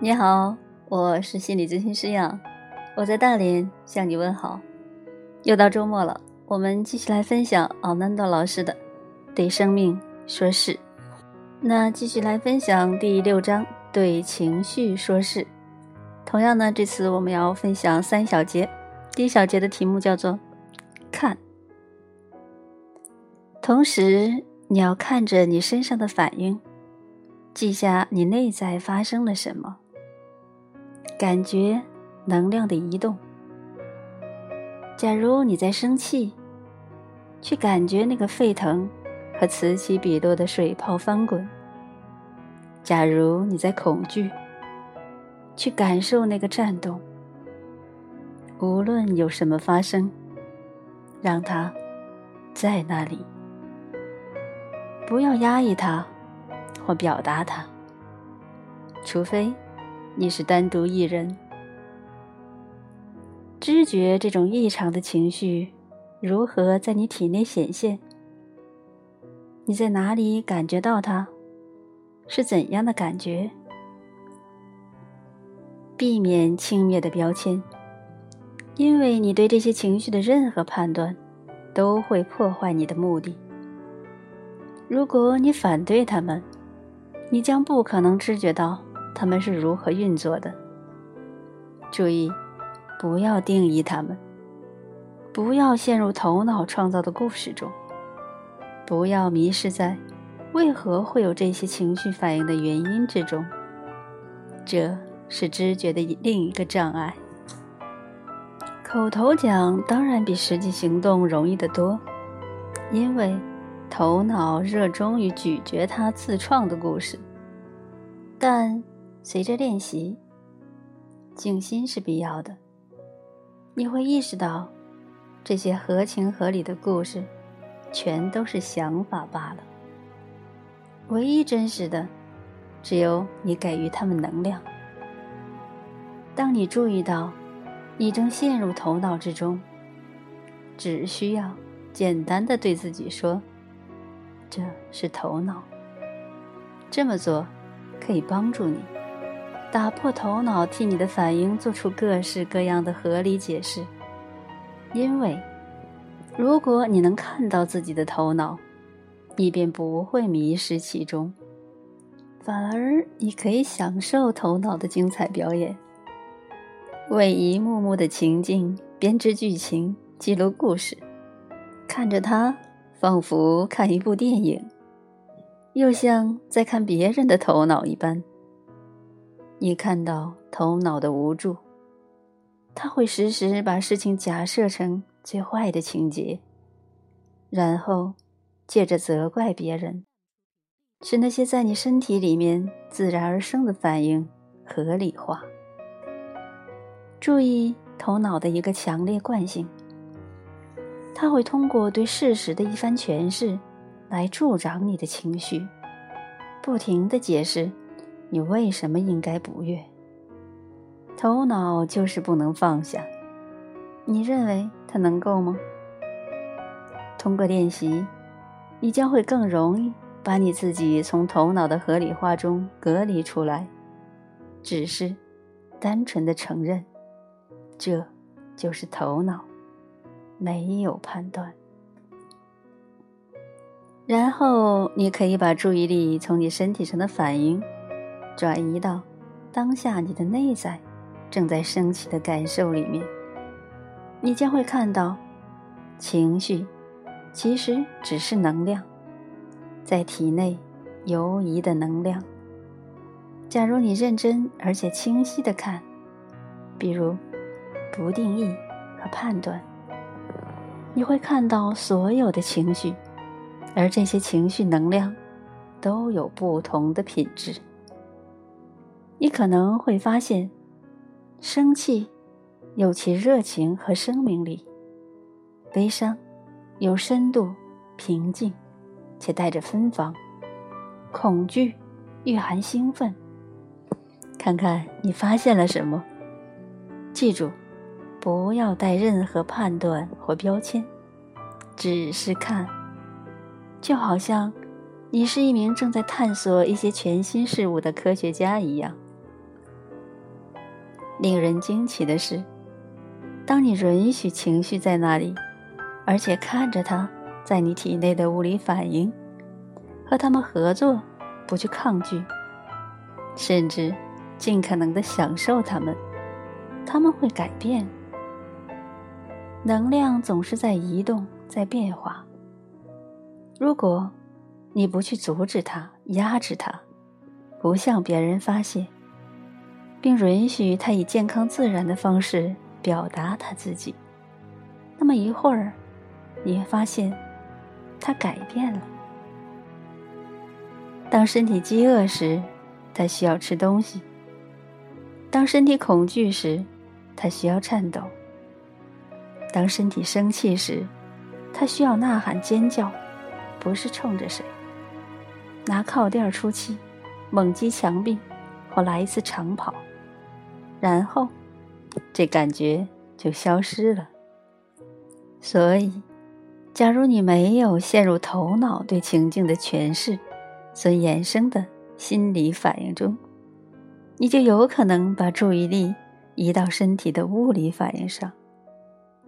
你好，我是心理咨询师杨，我在大连向你问好。又到周末了，我们继续来分享奥南多老师的《对生命说是》。那继续来分享第六章《对情绪说是》。同样呢，这次我们要分享三小节。第一小节的题目叫做“看”，同时你要看着你身上的反应，记下你内在发生了什么。感觉能量的移动。假如你在生气，去感觉那个沸腾和此起彼落的水泡翻滚；假如你在恐惧，去感受那个颤动。无论有什么发生，让它在那里，不要压抑它或表达它，除非。你是单独一人，知觉这种异常的情绪如何在你体内显现？你在哪里感觉到它？是怎样的感觉？避免轻蔑的标签，因为你对这些情绪的任何判断都会破坏你的目的。如果你反对他们，你将不可能知觉到。他们是如何运作的？注意，不要定义他们，不要陷入头脑创造的故事中，不要迷失在为何会有这些情绪反应的原因之中。这是知觉的另一个障碍。口头讲当然比实际行动容易得多，因为头脑热衷于咀嚼它自创的故事，但。随着练习，静心是必要的。你会意识到，这些合情合理的故事，全都是想法罢了。唯一真实的，只有你给予他们能量。当你注意到，你正陷入头脑之中，只需要简单的对自己说：“这是头脑。”这么做，可以帮助你。打破头脑替你的反应做出各式各样的合理解释，因为如果你能看到自己的头脑，你便不会迷失其中，反而你可以享受头脑的精彩表演，为一幕幕的情境编织剧情、记录故事，看着它，仿佛看一部电影，又像在看别人的头脑一般。你看到头脑的无助，他会时时把事情假设成最坏的情节，然后借着责怪别人，使那些在你身体里面自然而生的反应合理化。注意头脑的一个强烈惯性，它会通过对事实的一番诠释，来助长你的情绪，不停的解释。你为什么应该不悦？头脑就是不能放下。你认为它能够吗？通过练习，你将会更容易把你自己从头脑的合理化中隔离出来，只是单纯的承认，这就是头脑，没有判断。然后你可以把注意力从你身体上的反应。转移到当下你的内在正在升起的感受里面，你将会看到，情绪其实只是能量，在体内游移的能量。假如你认真而且清晰的看，比如不定义和判断，你会看到所有的情绪，而这些情绪能量都有不同的品质。你可能会发现，生气有其热情和生命力；悲伤有深度、平静，且带着芬芳；恐惧蕴含兴奋。看看你发现了什么？记住，不要带任何判断或标签，只是看，就好像你是一名正在探索一些全新事物的科学家一样。令人惊奇的是，当你允许情绪在那里，而且看着它在你体内的物理反应，和他们合作，不去抗拒，甚至尽可能的享受它们，他们会改变。能量总是在移动，在变化。如果你不去阻止它、压制它，不向别人发泄，并允许他以健康自然的方式表达他自己，那么一会儿，你会发现他改变了。当身体饥饿时，他需要吃东西；当身体恐惧时，他需要颤抖；当身体生气时，他需要呐喊尖叫，不是冲着谁，拿靠垫出气。猛击墙壁，或来一次长跑，然后这感觉就消失了。所以，假如你没有陷入头脑对情境的诠释所衍生的心理反应中，你就有可能把注意力移到身体的物理反应上。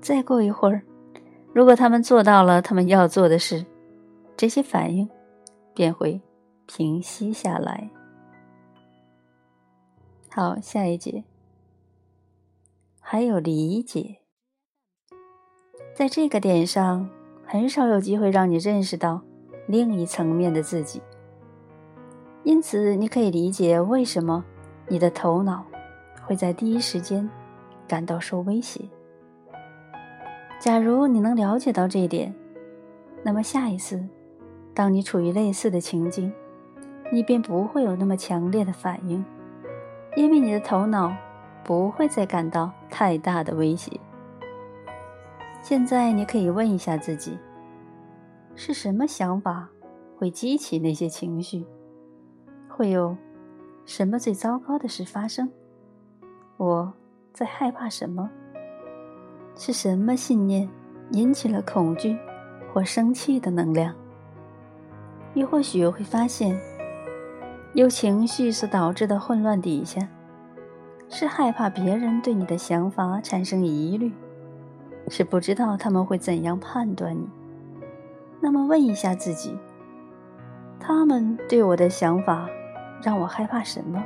再过一会儿，如果他们做到了他们要做的事，这些反应便会。平息下来。好，下一节还有理解，在这个点上，很少有机会让你认识到另一层面的自己。因此，你可以理解为什么你的头脑会在第一时间感到受威胁。假如你能了解到这一点，那么下一次，当你处于类似的情境，你便不会有那么强烈的反应，因为你的头脑不会再感到太大的威胁。现在你可以问一下自己：是什么想法会激起那些情绪？会有什么最糟糕的事发生？我在害怕什么？是什么信念引起了恐惧或生气的能量？你或许会发现。由情绪所导致的混乱底下，是害怕别人对你的想法产生疑虑，是不知道他们会怎样判断你。那么问一下自己：他们对我的想法让我害怕什么？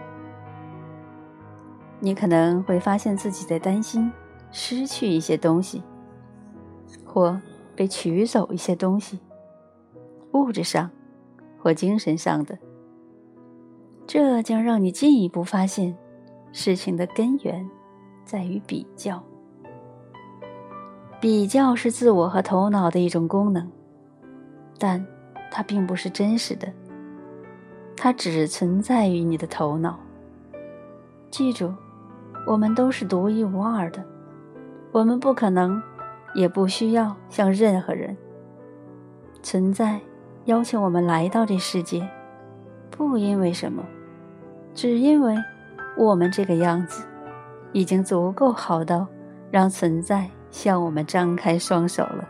你可能会发现自己在担心失去一些东西，或被取走一些东西，物质上或精神上的。这将让你进一步发现，事情的根源在于比较。比较是自我和头脑的一种功能，但它并不是真实的，它只存在于你的头脑。记住，我们都是独一无二的，我们不可能，也不需要向任何人存在，邀请我们来到这世界。不因为什么，只因为我们这个样子已经足够好到让存在向我们张开双手了。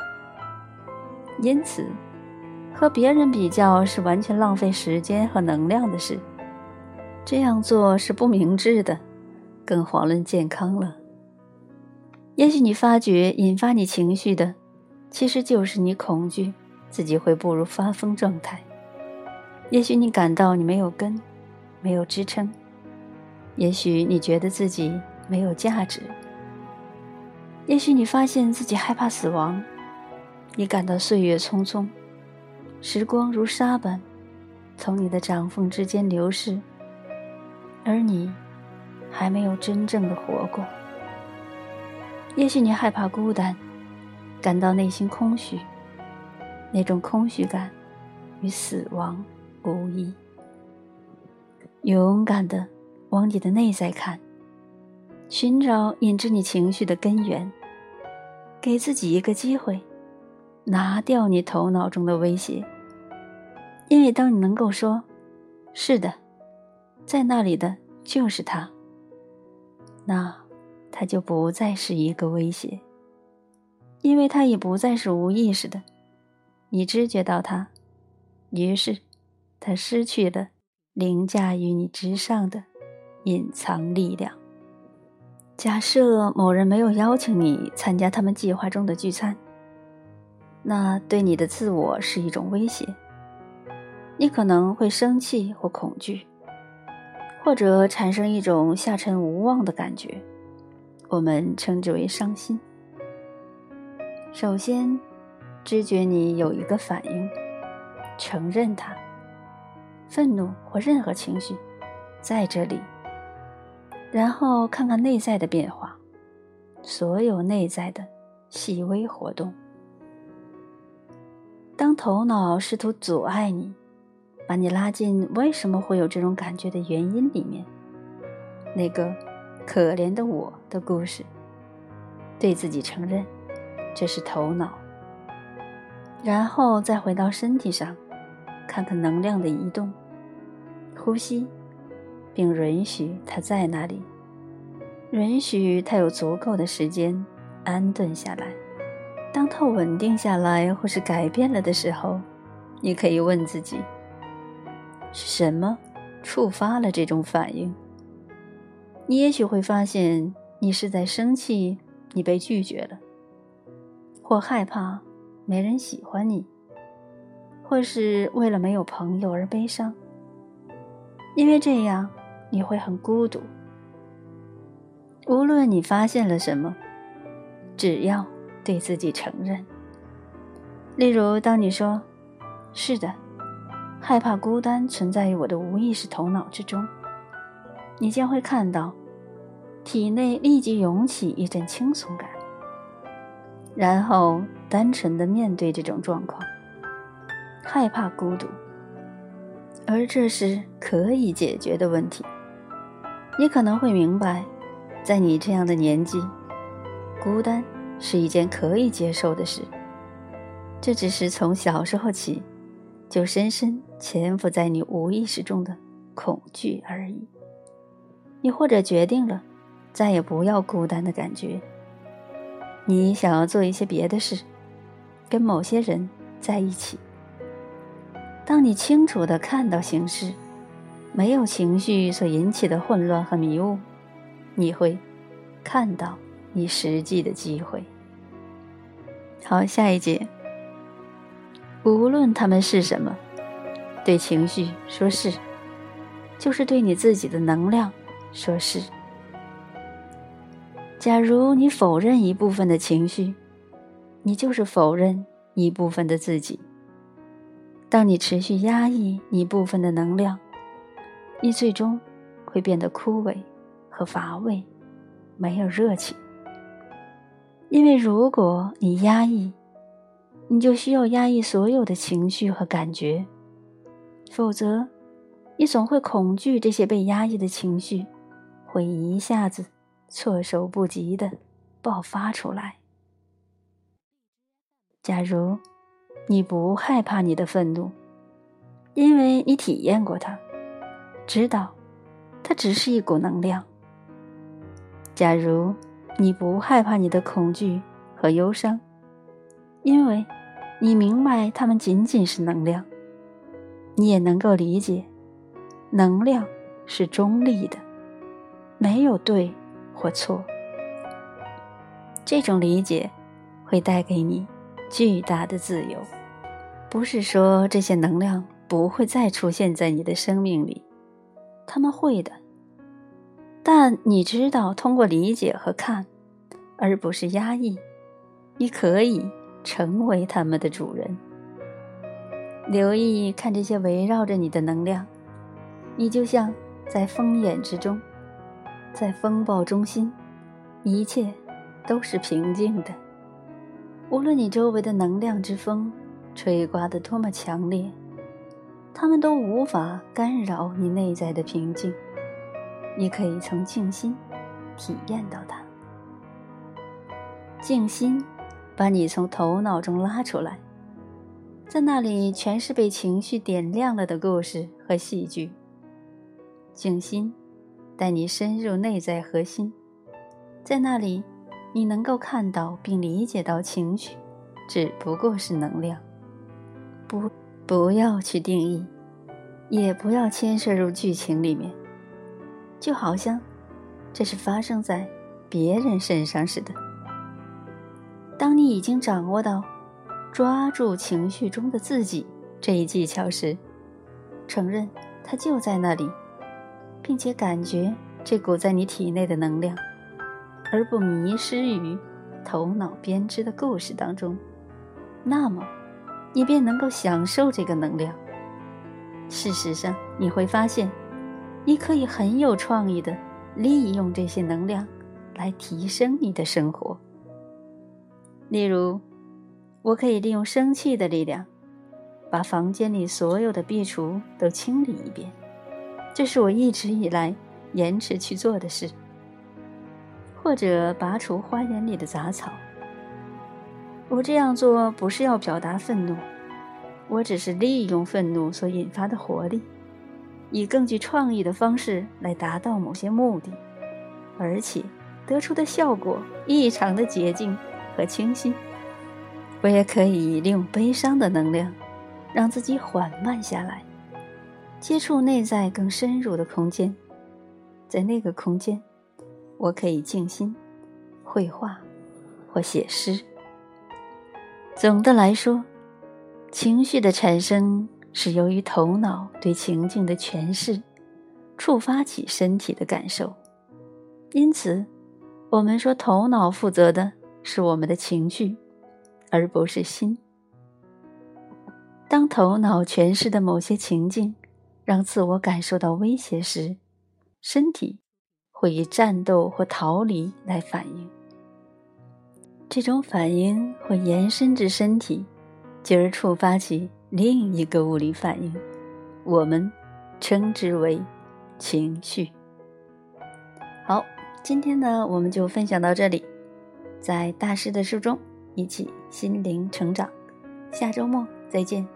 因此，和别人比较是完全浪费时间和能量的事。这样做是不明智的，更遑论健康了。也许你发觉引发你情绪的，其实就是你恐惧自己会步入发疯状态。也许你感到你没有根，没有支撑；也许你觉得自己没有价值；也许你发现自己害怕死亡，你感到岁月匆匆，时光如沙般从你的掌缝之间流逝，而你还没有真正的活过。也许你害怕孤单，感到内心空虚，那种空虚感与死亡。无异，勇敢的往你的内在看，寻找引致你情绪的根源，给自己一个机会，拿掉你头脑中的威胁。因为当你能够说“是的，在那里的就是他”，那他就不再是一个威胁，因为他已不再是无意识的，你知觉到他，于是。他失去了凌驾于你之上的隐藏力量。假设某人没有邀请你参加他们计划中的聚餐，那对你的自我是一种威胁。你可能会生气或恐惧，或者产生一种下沉无望的感觉，我们称之为伤心。首先，知觉你有一个反应，承认它，愤怒或任何情绪在这里。然后看看内在的变化，所有内在的细微活动。当头脑试图阻碍你，把你拉进为什么会有这种感觉的原因里面，那个可怜的我的故事，对自己承认这是头脑，然后再回到身体上，看看能量的移动，呼吸。并允许它在那里，允许它有足够的时间安顿下来。当它稳定下来或是改变了的时候，你可以问自己：是什么触发了这种反应？你也许会发现，你是在生气，你被拒绝了，或害怕没人喜欢你，或是为了没有朋友而悲伤，因为这样。你会很孤独。无论你发现了什么，只要对自己承认。例如，当你说“是的，害怕孤单存在于我的无意识头脑之中”，你将会看到体内立即涌起一阵轻松感，然后单纯的面对这种状况，害怕孤独，而这是可以解决的问题。你可能会明白，在你这样的年纪，孤单是一件可以接受的事。这只是从小时候起，就深深潜伏在你无意识中的恐惧而已。你或者决定了，再也不要孤单的感觉。你想要做一些别的事，跟某些人在一起。当你清楚的看到形势。没有情绪所引起的混乱和迷雾，你会看到你实际的机会。好，下一节，无论他们是什么，对情绪说是，就是对你自己的能量说是。假如你否认一部分的情绪，你就是否认一部分的自己。当你持续压抑一部分的能量，你最终会变得枯萎和乏味，没有热情。因为如果你压抑，你就需要压抑所有的情绪和感觉，否则，你总会恐惧这些被压抑的情绪会一下子措手不及的爆发出来。假如你不害怕你的愤怒，因为你体验过它。知道，它只是一股能量。假如你不害怕你的恐惧和忧伤，因为你明白它们仅仅是能量，你也能够理解，能量是中立的，没有对或错。这种理解会带给你巨大的自由。不是说这些能量不会再出现在你的生命里。他们会的，但你知道，通过理解和看，而不是压抑，你可以成为他们的主人。留意看这些围绕着你的能量，你就像在风眼之中，在风暴中心，一切都是平静的。无论你周围的能量之风吹刮得多么强烈。他们都无法干扰你内在的平静，你可以从静心体验到它。静心把你从头脑中拉出来，在那里全是被情绪点亮了的故事和戏剧。静心带你深入内在核心，在那里你能够看到并理解到情绪只不过是能量，不。不要去定义，也不要牵涉入剧情里面，就好像这是发生在别人身上似的。当你已经掌握到抓住情绪中的自己这一技巧时，承认它就在那里，并且感觉这股在你体内的能量，而不迷失于头脑编织的故事当中，那么你便能够享受这个能量。事实上，你会发现，你可以很有创意的利用这些能量来提升你的生活。例如，我可以利用生气的力量，把房间里所有的壁橱都清理一遍，这是我一直以来延迟去做的事。或者拔除花园里的杂草。我这样做不是要表达愤怒。我只是利用愤怒所引发的活力，以更具创意的方式来达到某些目的，而且得出的效果异常的洁净和清晰。我也可以利用悲伤的能量，让自己缓慢下来，接触内在更深入的空间。在那个空间，我可以静心、绘画或写诗。总的来说。情绪的产生是由于头脑对情境的诠释，触发起身体的感受。因此，我们说头脑负责的是我们的情绪，而不是心。当头脑诠释的某些情境让自我感受到威胁时，身体会以战斗或逃离来反应。这种反应会延伸至身体。进而触发起另一个物理反应，我们称之为情绪。好，今天呢，我们就分享到这里，在大师的书中一起心灵成长，下周末再见。